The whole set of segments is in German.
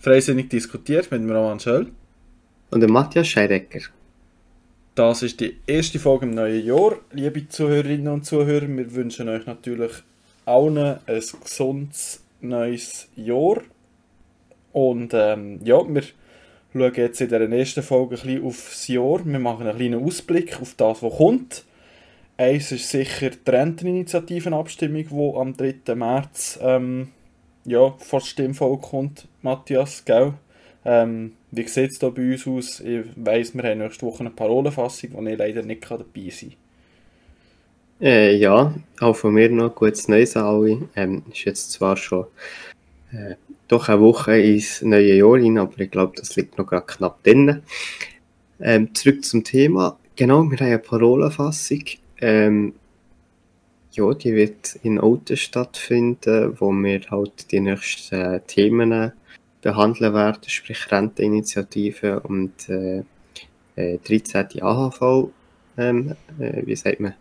Freisinnig diskutiert mit dem Roman Schöll. Und dem Matthias Scheidecker. Das ist die erste Folge im neuen Jahr. Liebe Zuhörerinnen und Zuhörer, wir wünschen euch natürlich allen ein gesundes neues Jahr. Und ähm, ja, wir schauen jetzt in der nächsten Folge ein bisschen aufs Jahr. Wir machen einen kleinen Ausblick auf das, was kommt. Eins ist sicher die Renteninitiativenabstimmung, die am 3. März ähm, ja, vor das Stimmvolk kommt, Matthias, gell? Ähm, wie sieht es da bei uns aus? Ich weiss, wir haben nächste Woche eine Parolenfassung, wo ich leider nicht dabei sein kann. Äh, ja, auch von mir noch gutes Neues an alle. Ähm, ist jetzt zwar schon äh, doch eine Woche ins neue Jahr rein, aber ich glaube, das liegt noch gerade knapp drin. Ähm, zurück zum Thema. Genau, wir haben eine Parolenfassung. Ähm, ja, die wird in Olten stattfinden, wo wir halt die nächsten Themen behandeln werden, sprich Renteninitiative und äh, 13. Äh, AHV, ähm, äh, wie sagt man?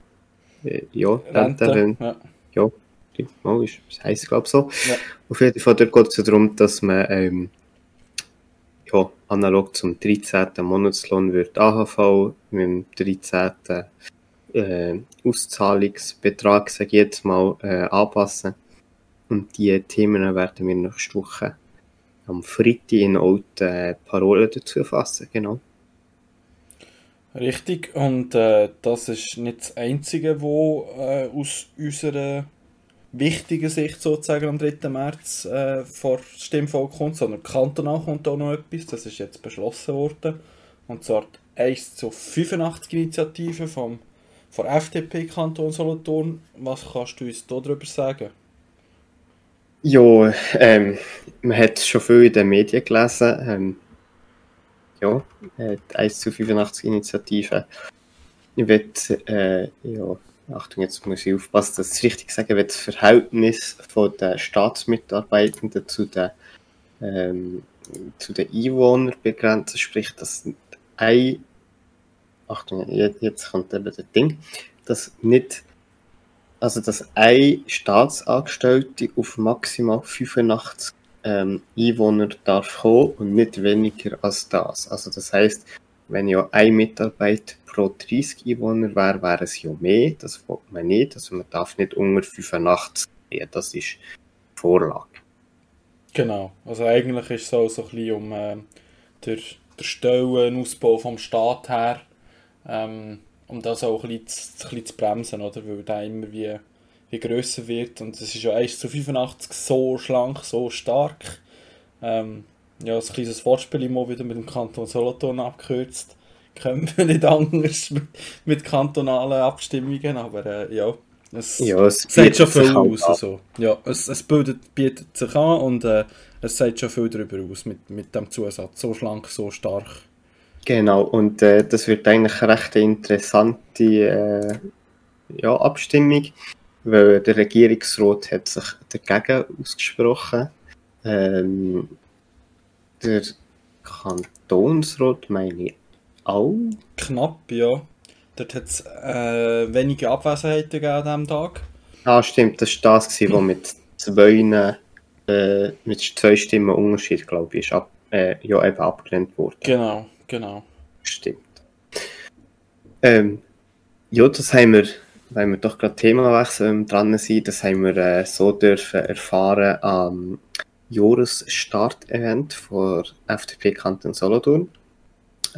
Äh, ja, Rente, Rente ja. ja, mal, ist, das heisst glaube ich so. Ja. Auf jeden Fall geht es darum, dass man ähm, ja, analog zum 13. Monatslohn wird AHV mit dem 13. Äh, Auszahlungsbetrag, sage ich jetzt mal, äh, anpassen. Und die Themen werden wir nächste Woche am Freitag in alten äh, Parolen dazu fassen, genau. Richtig, und äh, das ist nicht das Einzige, was äh, aus unserer wichtigen Sicht sozusagen am 3. März äh, vor Stimmvolk kommt, sondern kantonal kommt auch noch etwas, das ist jetzt beschlossen worden. Und zwar die 1 zu 85 Initiative vom, von FDP Kanton Solothurn. Was kannst du uns darüber sagen? Ja, ähm, man hat schon viel in den Medien gelesen. Ähm, ja, die 1 zu 85 Initiative. Ich will, äh, ja, Achtung, jetzt muss ich aufpassen, dass ich es richtig sage, will das Verhältnis von den Staatsmitarbeitenden zu den, ähm, zu den Einwohnern begrenzen, sprich, dass ein, Achtung, jetzt kommt eben das Ding, dass nicht also dass ein Staatsangestellte auf maximal 85 ähm, Einwohner darf kommen und nicht weniger als das. Also das heißt, wenn ja ein Mitarbeiter pro 30 Einwohner wäre, wäre es ja mehr. Das will man nicht. Also man darf nicht unter 85 gehen. Das ist Vorlage. Genau. Also eigentlich ist es auch so ein bisschen um äh, der, der Stellenausbau vom Staat her ähm, um das auch ein bisschen, zu, ein bisschen zu bremsen, oder? weil der immer wie, wie grösser wird und es ist ja 1 zu 85 so schlank, so stark. Ähm, ja, ein kleines Wortspiel immer wieder mit dem Kanton Solothurn abgekürzt. Können wir nicht anders mit, mit kantonalen Abstimmungen, aber äh, ja, es, ja, es sagt schon viel aus. Also. Ja, es, es bildet, bietet sich an und äh, es sagt schon viel darüber aus mit, mit dem Zusatz. So schlank, so stark. Genau, und äh, das wird eigentlich eine recht interessante äh, ja, Abstimmung, weil der Regierungsrat hat sich dagegen ausgesprochen. Ähm, der Kantonsrat meine ich auch. Knapp, ja. Dort hat es äh, wenige Abwesenheiten gegeben an diesem Tag. Ah, stimmt, das war das, was mit zwei, äh, mit zwei Stimmen Unterschied, glaube ich, ist ab, äh, ja, eben abgelehnt wurde. Genau. Genau. Stimmt. Ähm, ja, das haben wir, weil wir doch gerade Themawechsel ähm, dran sind, das haben wir äh, so dürfen erfahren am Jahresstart-Event von FDP Kanton Solothurn.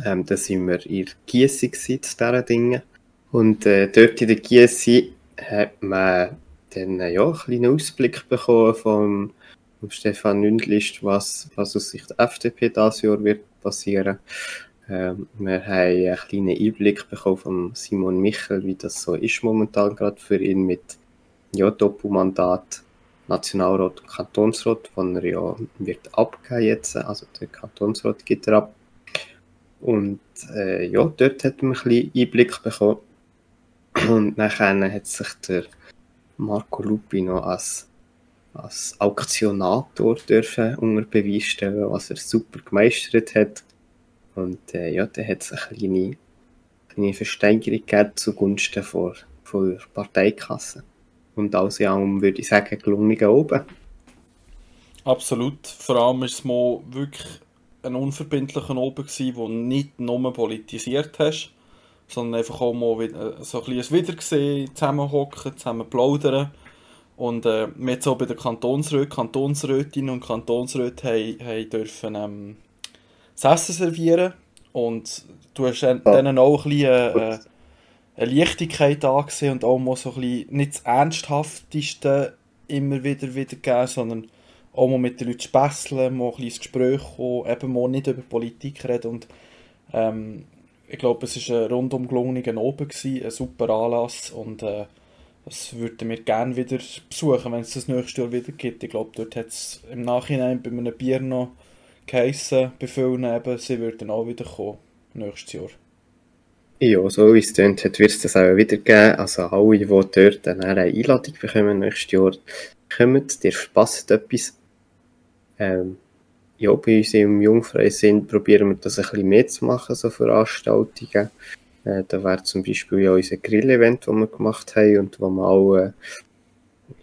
Ähm, da sind wir in Giesi zu diesen Dingen. Und äh, dort in der Giesi hat man dann äh, ja, einen kleinen Ausblick bekommen vom, vom Stefan Nündlist, was, was aus Sicht der FDP dieses Jahr wird passieren. Ähm, wir haben einen kleinen Einblick bekommen von Simon Michel, wie das so ist momentan gerade für ihn mit ja, Doppelmandat Nationalrat und Kantonsrat, von er ja wird abgeben jetzt, also der Kantonsrat geht er ab. Und äh, ja, dort hat man ein bisschen Einblick bekommen. Und nachher hat sich der Marco Lupi noch als, als Auktionator dürfen unter Beweis stellen, was er super gemeistert hat. Und äh, ja, da hat es eine kleine, kleine Versteigerung gegeben zugunsten von, der Parteikasse. Und alles in allem würde ich sagen, gelungen oben. Absolut. Vor allem war es mal wirklich ein unverbindlicher Oben, gewesen, wo nicht nur politisiert hast, sondern einfach auch mal wieder, so ein bisschen Wiedersehen, zusammenhocken, zusammen plaudern. Und äh, wir jetzt auch bei den Kantonsräten, Kantonsrätinnen und Kantonsräte haben, haben dürfen ähm, das Essen servieren. Und du hast ja. denen auch ein bisschen äh, eine Leichtigkeit angesehen und auch mal so ein bisschen nicht das Ernsthafteste immer wieder wiedergeben, sondern auch mal mit den Leuten spässeln, mal ein bisschen ins Gespräch kommen, eben mal nicht über Politik reden und ähm, ich glaube, es war ein rundum gelungener Oben, ein super Anlass und äh, das würden wir gerne wieder besuchen, wenn es das nächste Jahr wieder gibt. Ich glaube, dort hat es im Nachhinein bei einem Bier noch geheissen, befüllen eben, sie würden auch wieder kommen, nächstes Jahr. Ja, so wie es hat, wird es das auch wieder geben. Also alle, die dort eine Einladung bekommen nächstes Jahr, kommen, dir verpasst etwas. Ähm, ja, bei uns im Jungfreisinn probieren wir das ein bisschen mehr zu machen, so Veranstaltungen. Äh, da wäre zum Beispiel ja unser Grill-Event, das wir gemacht haben und wo wir auch äh,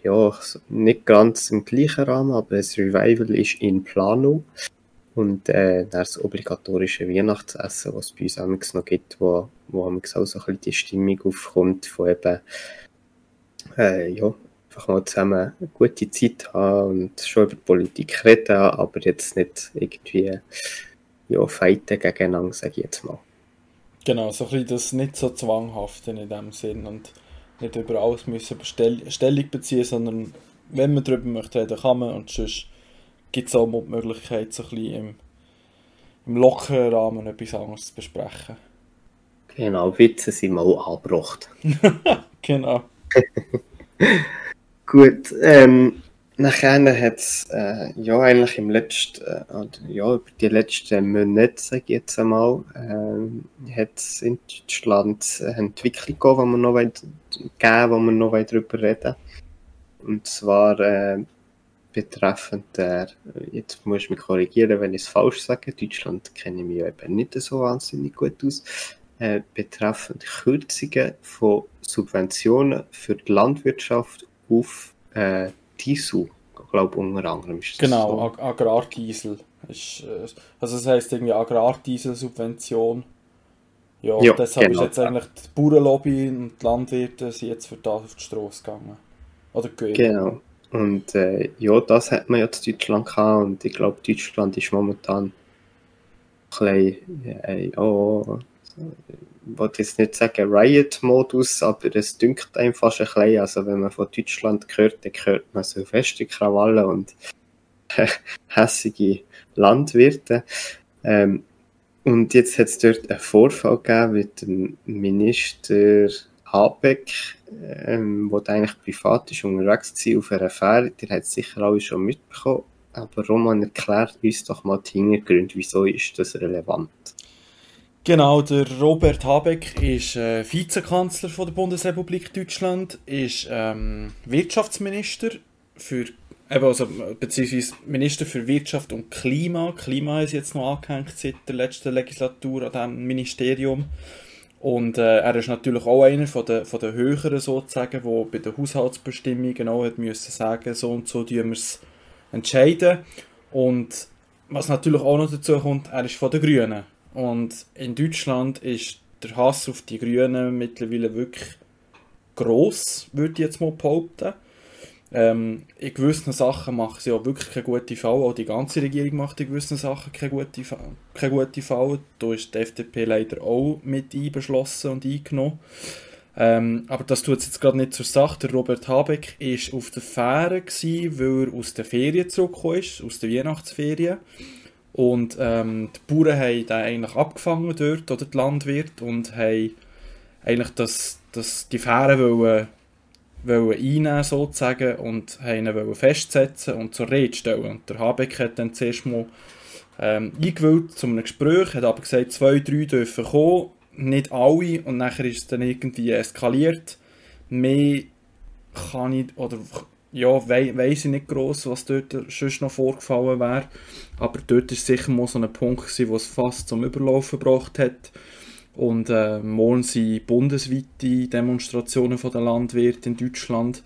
ja, nicht ganz im gleichen Rahmen, aber das Revival ist in Planung. Und äh, das obligatorische Weihnachtsessen, was es bei uns auch noch gibt, wo, wo auch so ein bisschen die Stimmung aufkommt, von eben, äh, ja, einfach mal zusammen eine gute Zeit haben und schon über Politik reden, aber jetzt nicht irgendwie ja, fighten gegeneinander, sage ich jetzt mal. Genau, so ein bisschen das nicht so zwanghafte in dem Sinn und nicht über alles müssen Stellung beziehen, sondern wenn man darüber möchte reden, kann man und sonst gibt es auch mal die Möglichkeit, so ein bisschen im, im lockeren Rahmen etwas anderes zu besprechen. Genau, Witze sind mal angebracht. genau. Gut, ähm, nachher hat es äh, ja eigentlich im letzten, äh, ja, über die letzten Monate, sage ich jetzt einmal, äh, hat es in Deutschland eine Entwicklung gegeben, die wir noch noch darüber reden. Und zwar äh, betreffend der, jetzt muss ich mich korrigieren, wenn ich es falsch sage, Deutschland kenne ich mich eben nicht so wahnsinnig gut aus, äh, betreffend Kürzungen von Subventionen für die Landwirtschaft auf äh, Diesel, ich glaube unter anderem ist das Genau, so. Ag Agrardiesel. Ist, äh, also das heisst irgendwie Agrardiesel-Subvention. Ja, ja deshalb genau. ist jetzt eigentlich die Bauernlobby und die Landwirte sind jetzt für das auf die Straße gegangen. Oder gehen. Genau. Und äh, ja, das hat man jetzt in Deutschland gehabt und ich glaube, Deutschland ist momentan ein bisschen, äh, ja, ich wollte jetzt nicht sagen Riot-Modus, aber es dünkt einem fast ein bisschen. Also wenn man von Deutschland hört, dann hört man so feste Krawallen und hässige Landwirte. Ähm, und jetzt hat es dort einen Vorfall gegeben mit dem Minister Habeck, ähm, der eigentlich privat ist unterwegs war auf einer Fähre. Der hat sicher alle schon mitbekommen. Aber Roman, erklärt uns doch mal die Hintergründe, wieso ist das relevant? Genau, der Robert Habeck ist äh, Vizekanzler von der Bundesrepublik Deutschland, ist ähm, Wirtschaftsminister für, eben also, beziehungsweise Minister für Wirtschaft und Klima. Klima ist jetzt noch angehängt seit der letzten Legislatur an diesem Ministerium. Und äh, er ist natürlich auch einer von den, von den Höheren sozusagen, der bei den Haushaltsbestimmungen auch hat müssen sagen, so und so tun wir es entscheiden. Und was natürlich auch noch dazu kommt, er ist von den Grünen. Und in Deutschland ist der Hass auf die Grünen mittlerweile wirklich gross, würde ich jetzt mal behaupten. Ähm, in gewissen Sachen machen sie auch wirklich keine gute Fall. Auch die ganze Regierung macht in gewissen Sachen keine gute, gute Fall. Da ist die FDP leider auch mit einbeschlossen und eingenommen. Ähm, aber das tut jetzt gerade nicht zur Sache. Der Robert Habeck war auf der Fähre, gewesen, weil er aus der Ferien zurückgekommen ist, aus der Weihnachtsferien. Und ähm, die Bauern haben den eigentlich abgefangen dort, oder die Landwirte, und haben eigentlich das, das, die Fähre wollen, wollen einnehmen sozusagen und haben ihn festsetzen und zur Rede stellen. Und der Habeck hat dann zuerst mal ähm, eingewählt zu einem Gespräch, hat aber gesagt, zwei, drei dürfen kommen, nicht alle, und nachher ist es dann irgendwie eskaliert. Mehr kann ich, oder ja, we weiss ich nicht gross, was dort sonst noch vorgefallen wäre. Aber dort war sicher mal so ein Punkt, wo es fast zum Überlaufen gebracht hat. Und äh, morgen sind bundesweite Demonstrationen der Landwirte in Deutschland.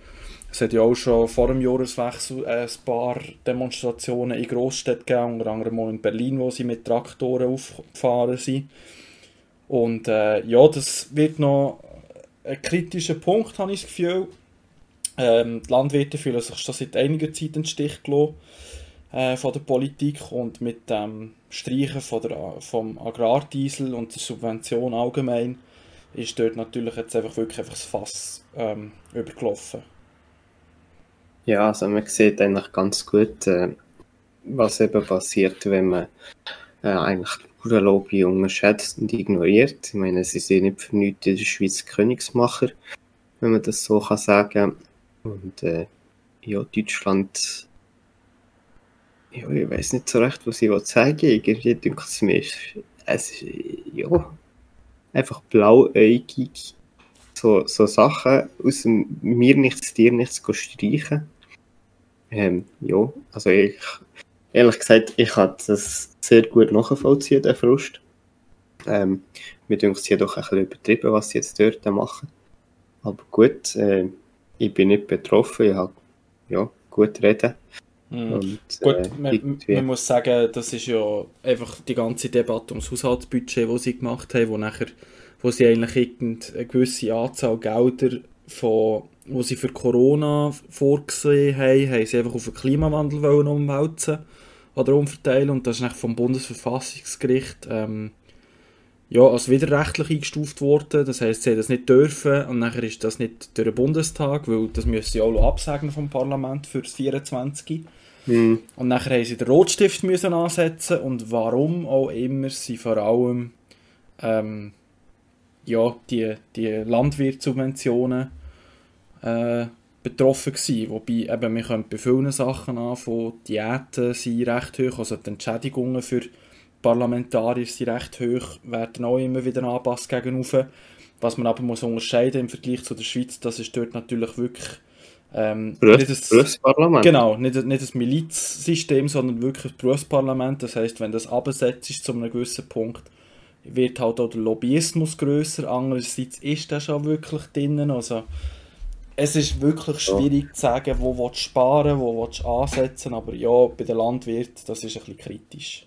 Es hat ja auch schon vor dem Jahreswechsel ein paar Demonstrationen in Großstädten gegeben, unter anderem auch in Berlin, wo sie mit Traktoren aufgefahren sind. Und äh, ja, das wird noch ein kritischer Punkt, habe ich das Gefühl. Ähm, die Landwirte fühlen sich schon seit einiger Zeit in Stich gelassen äh, von der Politik und mit dem Streichen von der, vom Agrardiesel und der Subvention allgemein ist dort natürlich jetzt einfach wirklich einfach das Fass ähm, übergelaufen. Ja, also man sieht eigentlich ganz gut, äh, was eben passiert, wenn man äh, eigentlich die Bauernlobby unterschätzt und ignoriert. Ich meine, sie sind nicht für nichts in der Schweiz Königsmacher, wenn man das so kann sagen. Und äh, ja, Deutschland ja, ich weiß nicht so recht, was ich zeigen will. Irgendwie denke es mir, es ist, ja, einfach blauäugig so, so Sachen aus dem mir nichts, dir nichts streichen. Ähm, ja, also ich, ehrlich gesagt, ich habe das sehr gut nachvollziehen, den Frust. Ähm, mir denkt es doch ein bisschen übertrieben, was sie jetzt dort machen. Aber gut, äh, ich bin nicht betroffen, ich habe ja, gut reden. Mhm. Und, Gut, äh, man, man, muss sagen, das ist ja einfach die ganze Debatte ums Haushaltsbudget, das sie gemacht haben, wo, nachher, wo sie eigentlich eine gewisse Anzahl Gelder, von, wo sie für Corona vorgesehen haben, haben sie einfach auf den Klimawandel wollen umwälzen oder umverteilen und das ist nach vom Bundesverfassungsgericht ähm, ja, als widerrechtlich eingestuft worden. Das heisst, sie haben das nicht dürfen und nachher ist das nicht durch den Bundestag, weil das müssen sie auch absagen vom Parlament für das 24. Mhm. Und nachher haben sie den Rotstift müssen ansetzen und warum auch immer sie vor allem ähm, ja, die, die Landwirtssubventionen äh, betroffen gewesen. Wobei eben, wir können bei vielen Sachen an, von Diäten sind recht hoch, also die Entschädigungen für Parlamentarier sind recht hoch, werden auch immer wieder angepasst gegenüber. Was man aber muss unterscheiden im Vergleich zu der Schweiz, das ist dort natürlich wirklich ähm, Berufsparlament. Genau, nicht, nicht das Milizsystem, sondern wirklich das Berufsparlament. Das heißt, wenn das abgesetzt ist zu einem gewissen Punkt, wird halt auch der Lobbyismus grösser. Andererseits ist das schon wirklich drinnen. Also, es ist wirklich schwierig ja. zu sagen, wo du sparen wo du ansetzen aber ja, bei den Landwirten, das ist ein bisschen kritisch.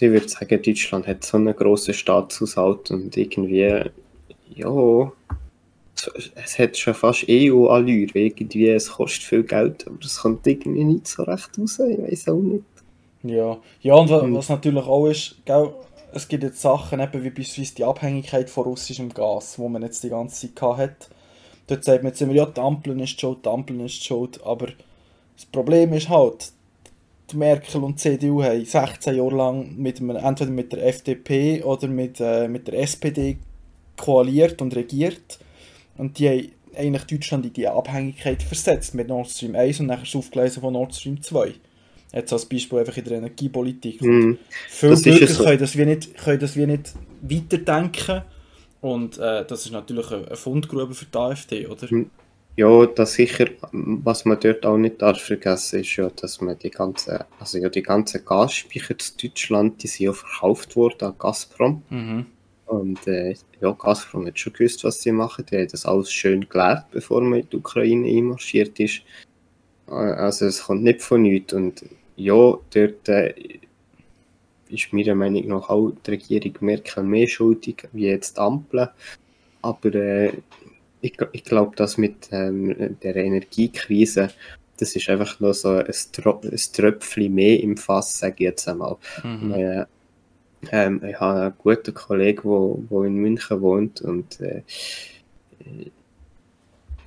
Ich würde sagen, Deutschland hat so einen grossen Staatshaushalt und irgendwie, ja, es hat schon fast EU-Allure, irgendwie, es kostet viel Geld, aber es kommt irgendwie nicht so recht raus, ich weiß auch nicht. Ja, ja und was, hm. was natürlich auch ist, gell, es gibt jetzt Sachen, eben wie beispielsweise die Abhängigkeit von russischem Gas, wo man jetzt die ganze Zeit hat. Dort sagt man jetzt immer, ja, die Ampeln ist schuld, die Ampeln ist schuld, aber das Problem ist halt, die Merkel und die CDU haben 16 Jahre lang mit einem, entweder mit der FDP oder mit, äh, mit der SPD koaliert und regiert und die haben eigentlich Deutschland in die Abhängigkeit versetzt mit Nord Stream 1 und nachher das Aufgleisen von Nord Stream 2. Jetzt als Beispiel einfach in der Energiepolitik. Mm, viele Bürger so. können, das wie nicht, können das wie nicht weiterdenken und äh, das ist natürlich eine Fundgrube für die AfD, oder? Hm. Ja, das sicher, was man dort auch nicht darf vergessen, ist ja, dass man die ganze, also ja, die ganzen Gasspeicher zu Deutschland, die sind ja verkauft worden an Gazprom. Mhm. Und äh, ja, Gazprom hat schon gewusst, was sie machen. Die haben das alles schön gelernt, bevor man in die Ukraine einmarschiert ist. Äh, also es kommt nicht von nichts. Und ja, dort äh, ist meiner Meinung nach auch die Regierung Merkel mehr schuldig wie jetzt die Ampel. Aber äh, ich, ich glaube, dass mit ähm, der Energiekrise, das ist einfach nur so ein, Tro ein Tröpfchen mehr im Fass, sage ich jetzt einmal. Mhm. Äh, ähm, ich habe einen guten Kollegen, der in München wohnt und äh,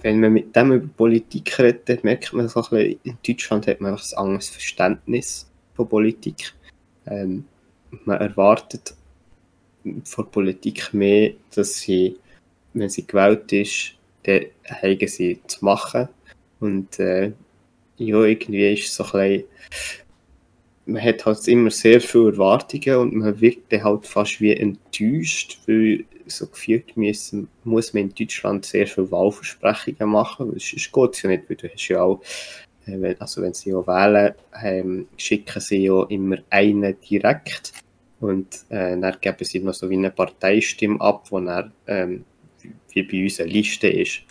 wenn man mit dem über Politik redet, merkt man so ein bisschen, in Deutschland hat man einfach ein anderes Verständnis von Politik. Ähm, man erwartet von Politik mehr, dass sie, wenn sie gewählt ist, dann haben sie zu machen. Und äh, ja, irgendwie ist es so ein bisschen, man hat halt immer sehr viele Erwartungen und man wird dann halt fast wie enttäuscht, weil so gefühlt müssen, muss man in Deutschland sehr viele Wahlversprechungen machen, weil sonst geht ja nicht, weil du hast ja auch, äh, also wenn sie ja wählen, ähm, schicken sie ja immer einen direkt und äh, dann geben sie noch so wie eine Parteistimme ab, wo dann, ähm, wie bei uns eine Liste ist.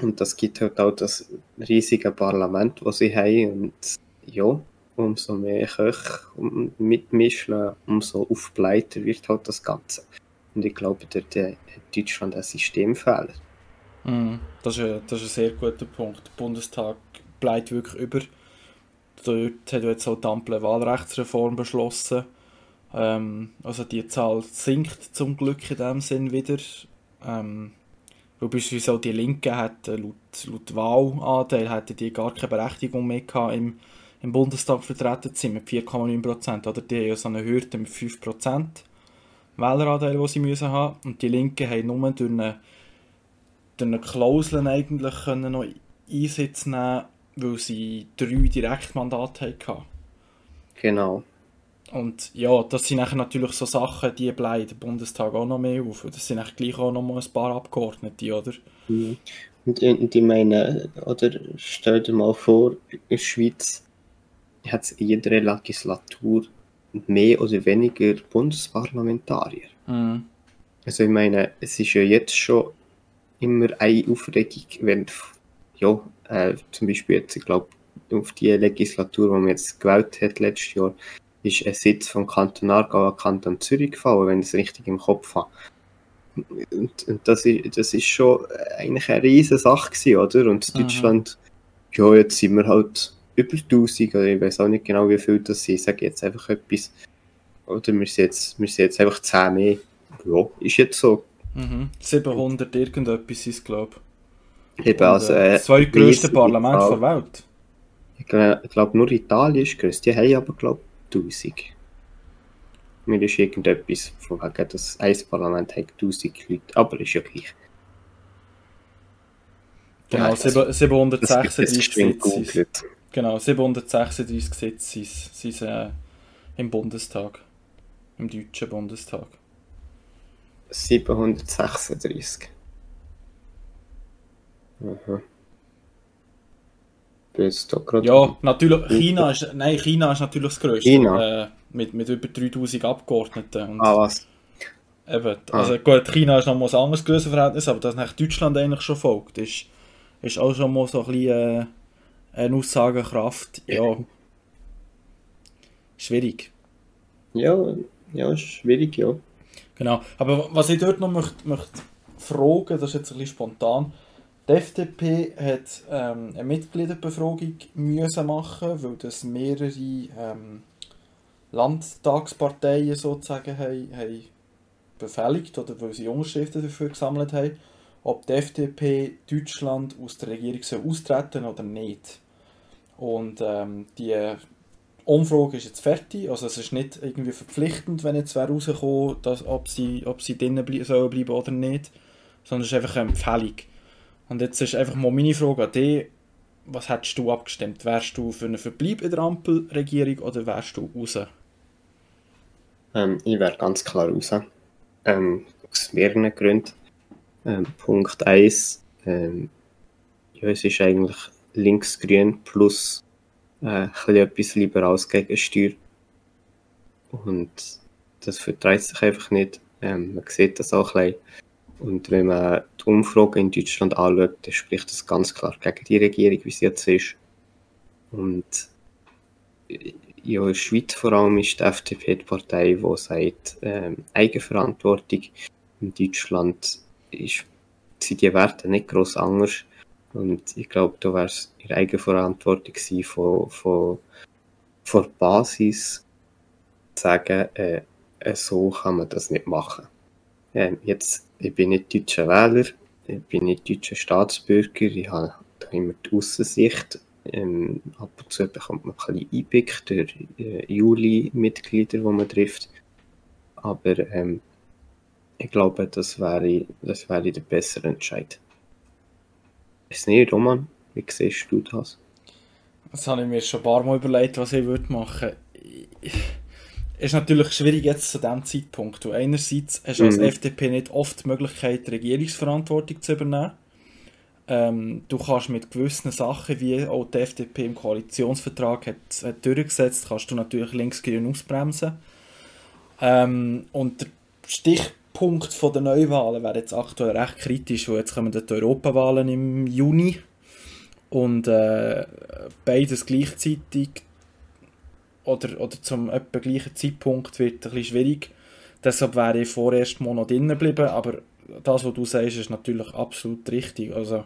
Und das gibt halt auch das riesige Parlament, das sie haben. Und ja, umso mehr Köche mitmischen, umso aufbleiter wird halt das Ganze. Und ich glaube, dort hat Deutschland ein Systemfehler. Mm, das, ist ein, das ist ein sehr guter Punkt. Der Bundestag bleibt wirklich über. Dort hat jetzt auch die Ampel Wahlrechtsreform beschlossen. Ähm, also die Zahl sinkt zum Glück in dem Sinn wieder. Ähm, weil beispielsweise auch die Linken hat, laut, laut Wahlanteil hätten die gar keine Berechtigung mehr gehabt, im, im Bundestag vertreten zu sein mit 4,9%. Oder die haben ja so eine Hürde mit 5% Wähleranteil, die sie müssen haben Und die Linken haben nur durch eine, durch eine Klausel eigentlich können noch Einsitz nehmen weil sie drei Direktmandate hatten. Genau. Und ja, das sind natürlich so Sachen, die bleiben im Bundestag auch noch mehr auf. Das sind gleich auch noch mal ein paar Abgeordnete, oder? Mhm. Und, und ich meine, oder stell dir mal vor, in der Schweiz hat es in jeder Legislatur mehr oder weniger Bundesparlamentarier. Mhm. Also ich meine, es ist ja jetzt schon immer eine Aufregung, wenn ja, äh, zum Beispiel jetzt, ich glaube, auf die Legislatur, die man jetzt gewählt hat letztes Jahr, ist ein Sitz vom Kanton Aargau an Kanton Zürich gefallen, wenn ich es richtig im Kopf habe. Und, und das, ist, das ist schon eigentlich eine riesige Sache gewesen, oder? Und in Deutschland, ja, jetzt sind wir halt über 1000, oder ich weiß auch nicht genau, wie viel das sind. Ich sage jetzt einfach etwas. Oder wir sind jetzt, wir sind jetzt einfach 10 mehr. Ja, ist jetzt so. Mhm. 700 irgendetwas ist glaube ich. Eben, also, äh, das zweitgrößte Parlament der Welt. Ich glaube, glaub, nur Italien ist größte. Die haben aber, glaube ich, 1000. Mir ist irgendetwas von wegen, das Eisparlament hat 1000 Leute, aber ist ja gleich. Genau, ja, 736 Sitze. Genau, 736 Sitze sind, äh, im Bundestag. Im deutschen Bundestag. 736. Mhm. Ja, natürlich, China ist, nein, China ist natürlich das größte. China? Äh, mit, mit über 3000 Abgeordneten. Und ah, was? Eben, ah. also gut, China ist noch mal ein anderes Grössenverhältnis, aber dass nach Deutschland eigentlich schon folgt, ist, ist auch schon mal so ein bisschen äh, eine Aussagekraft. Ja. Schwierig. Ja, ja, schwierig, ja. Genau, aber was ich dort noch möchte, möchte fragen, das ist jetzt ein bisschen spontan, die FDP hat ähm, eine Mitgliederbefragung müssen machen, weil das mehrere ähm, Landtagsparteien sozusagen haben, haben befehligt oder weil sie Unterschriften dafür gesammelt haben, ob die FDP Deutschland aus der Regierung soll austreten oder nicht. Und ähm, die Umfrage ist jetzt fertig, also es ist nicht irgendwie verpflichtend, wenn jetzt wer rauskommt, dass, ob sie, ob sie drinnen bleiben sollen oder nicht, sondern es ist einfach eine Empfehlung. Und jetzt ist einfach mal meine Frage an dich, was hättest du abgestimmt? Wärst du für einen Verbleib in der Ampelregierung oder wärst du raus? Ähm, ich wäre ganz klar raus. Ähm, aus mehreren Gründen. Ähm, Punkt 1, ähm, ja, es ist eigentlich linksgrün plus äh, etwas liberales Gegensteuer. Und das vertreibt sich einfach nicht. Ähm, man sieht das auch ein bisschen. Und wenn man die Umfrage in Deutschland anschaut, dann spricht das ganz klar gegen die Regierung, wie sie jetzt ist. Und ja, in der Schweiz vor allem ist die FDP die Partei, die sagt, ähm, Eigenverantwortung. In Deutschland ist, sind die Werte nicht gross anders. Und ich glaube, da wäre es ihre Eigenverantwortung gewesen, von, von, von der Basis zu sagen, äh, so kann man das nicht machen. Ähm, jetzt, ich bin nicht deutscher Wähler, ich bin nicht deutscher Staatsbürger, ich habe immer die Aussicht, ähm, ab und zu bekommt man ein bisschen Einblick durch äh, Juli-Mitglieder, die man trifft. Aber ähm, ich glaube, das wäre, das wäre der bessere Entscheid. Ist nicht, Roman? Wie siehst du das? Das habe ich mir schon ein paar Mal überlegt, was ich würde machen Es ist natürlich schwierig jetzt zu diesem Zeitpunkt. Du einerseits hast du als mhm. FDP nicht oft die Möglichkeit, Regierungsverantwortung zu übernehmen. Ähm, du kannst mit gewissen Sachen, wie auch die FDP im Koalitionsvertrag hat, hat durchgesetzt, kannst du natürlich linksgrün ausbremsen. Ähm, und der Stich, Zeitpunkt der Neuwahlen wäre jetzt aktuell recht kritisch, weil jetzt kommen die Europawahlen im Juni und äh, beides gleichzeitig oder, oder zum etwa gleichen Zeitpunkt wird ein bisschen schwierig. Deshalb wäre ich vorerst mal noch drinnen geblieben, aber das, was du sagst, ist natürlich absolut richtig. Also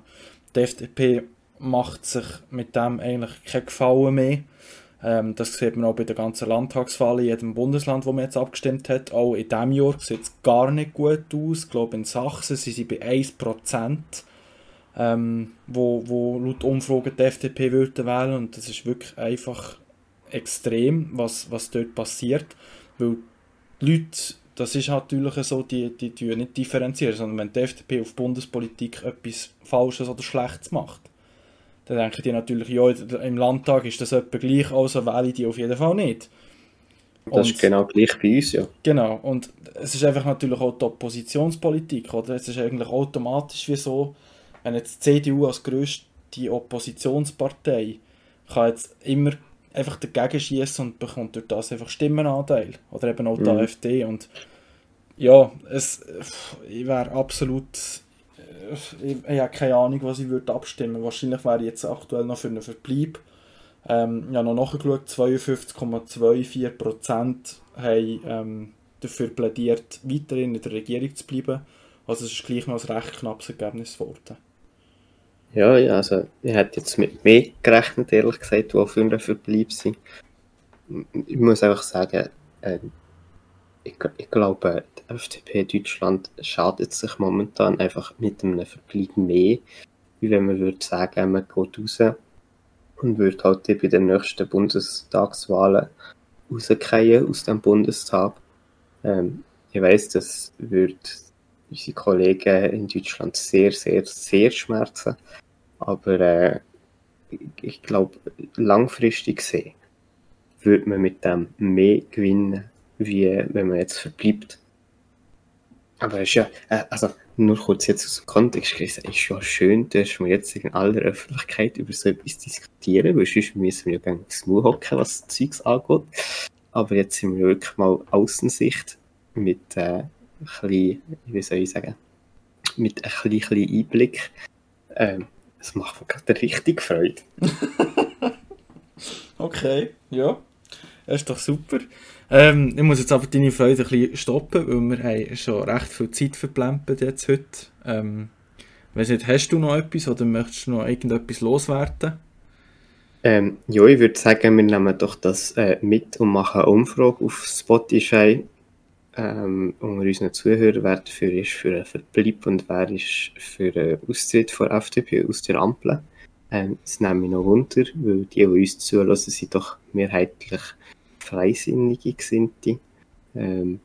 die FDP macht sich mit dem eigentlich keinen Gefallen mehr. Ähm, das sieht man auch bei der ganzen Landtagswahl in jedem Bundesland, wo man jetzt abgestimmt hat. Auch in diesem Jahr sieht es gar nicht gut aus. Ich glaube, in Sachsen sind sie bei 1%, ähm, wo, wo laut Umfragen die FDP würde wählen. Und das ist wirklich einfach extrem, was, was dort passiert. Weil die Leute, das ist natürlich so, die, die, die nicht differenzieren, sondern wenn die FDP auf Bundespolitik etwas Falsches oder Schlechtes macht, dann denken die natürlich, ja, im Landtag ist das etwa gleich, also wähle ich die auf jeden Fall nicht. Und, das ist genau gleich bei uns, ja. Genau, und es ist einfach natürlich auch die Oppositionspolitik, oder? Es ist eigentlich automatisch wie so, wenn jetzt die CDU als grösste Oppositionspartei kann jetzt immer einfach dagegen schießen und bekommt durch das einfach Stimmenanteil. Oder eben auch die mhm. AfD. Und ja, es, ich wäre absolut. Ich, ich habe keine Ahnung, was ich würde abstimmen. Wahrscheinlich wäre ich jetzt aktuell noch für einen Verbleib. Ähm, ich habe noch nachgeschaut, 52,24% haben ähm, dafür plädiert, weiterhin in der Regierung zu bleiben. Also es ist gleich noch ein recht knappes Ergebnis geworden. Ja, also ich hätte jetzt mit mehr gerechnet, ehrlich gesagt, die für einen Verbleib sind. Ich muss einfach sagen, äh, ich, ich, glaube, die FDP Deutschland schadet sich momentan einfach mit einem Verbleib mehr, wie wenn man würde sagen, man geht raus und würde halt bei den nächsten Bundestagswahlen rausgehen aus dem Bundestag. Ähm, ich weiß, das würde unsere Kollegen in Deutschland sehr, sehr, sehr schmerzen. Aber äh, ich glaube, langfristig gesehen würde man mit dem mehr gewinnen, wie wenn man jetzt verbleibt. Aber es ist ja, äh, also nur kurz jetzt aus dem Kontext gerissen, es ist ja schön, dass wir jetzt in aller Öffentlichkeit über so etwas diskutieren, weil sonst müssen wir ja gerne ins Maul hocken, was Zeugs angeht. Aber jetzt sind wir wirklich mal Außensicht mit äh, ein bisschen, wie soll ich sagen, mit ein bisschen Einblick. Ähm, das macht mir gerade richtig Freude. okay, ja. Das ist doch super. Ähm, ich muss jetzt aber deine Freude ein bisschen stoppen, weil wir haben schon recht viel Zeit verplempert jetzt heute. Ähm, weiss nicht, hast du noch etwas oder möchtest du noch irgendetwas loswerden? Ähm, ja, ich würde sagen, wir nehmen doch das äh, mit und machen eine Umfrage auf Spotify ähm, unter unseren Zuhörern, wer dafür ist für einen Verbleib und wer ist für einen Austritt von FDP aus der Ampel. Ähm, das nehme ich noch runter, weil die, die uns zulassen, sind doch mehrheitlich freisinnige Gesinnte. Ähm,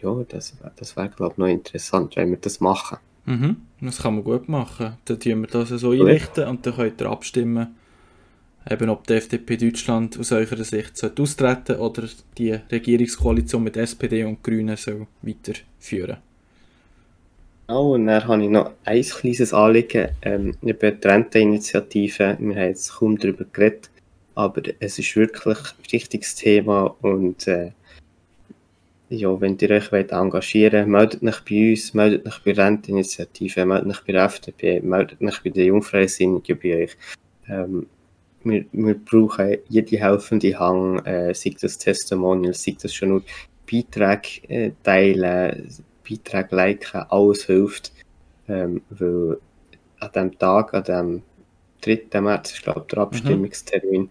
ja, das, das wäre, glaube ich, noch interessant, wenn wir das machen. Mhm, das kann man gut machen. Dann tun wir das so einrichten und dann könnt ihr abstimmen, eben ob die FDP Deutschland aus eurer Sicht sollte austreten oder die Regierungskoalition mit SPD und Grünen soll weiterführen. Oh, und dann habe ich noch ein kleines Anliegen ähm, über die Renteninitiative. Wir haben jetzt kaum darüber geredet, aber es ist wirklich ein wichtiges Thema und äh, ja, wenn ihr euch wollt engagieren wollt, meldet euch bei uns, meldet euch bei der Renteninitiative, meldet euch bei der FDP, meldet euch bei den Jungfreisinnigen bei euch. Ähm, wir, wir brauchen jede helfende Hand, äh, sei das Testimonial, sei das schon nur Beiträge äh, teilen, Beiträge liken, alles hilft. Ähm, weil an dem Tag, an dem 3. März, ist glaube der mhm. Abstimmungstermin, mhm.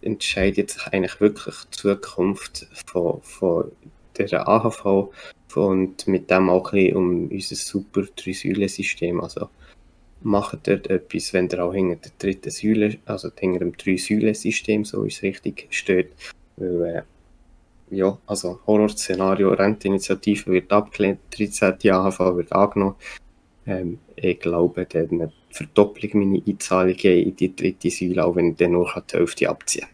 entscheidet sich eigentlich wirklich die Zukunft von, von der AHV und mit dem auch ein bisschen um unser super Drei-Säulen-System. Also, machen dort etwas, wenn der auch hinter der dritten Säule, also hinter dem Drei-Säulen-System, so ist richtig, steht. Weil, äh, ja, also Horrorszenario, Renteninitiative wird abgelehnt, 13. AHV wird angenommen. Ähm, ich glaube, dann eine Verdopplung meiner Einzahlungen in die dritte Säule, auch wenn ich dann nur die Hälfte abziehen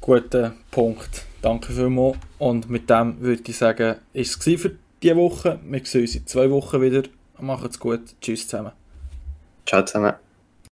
Guter Punkt. Danke vielmals. Und mit dem würde ich sagen, ist es für diese Woche. Wir sehen uns in zwei Wochen wieder. Macht's gut. Tschüss zusammen. Ciao zusammen.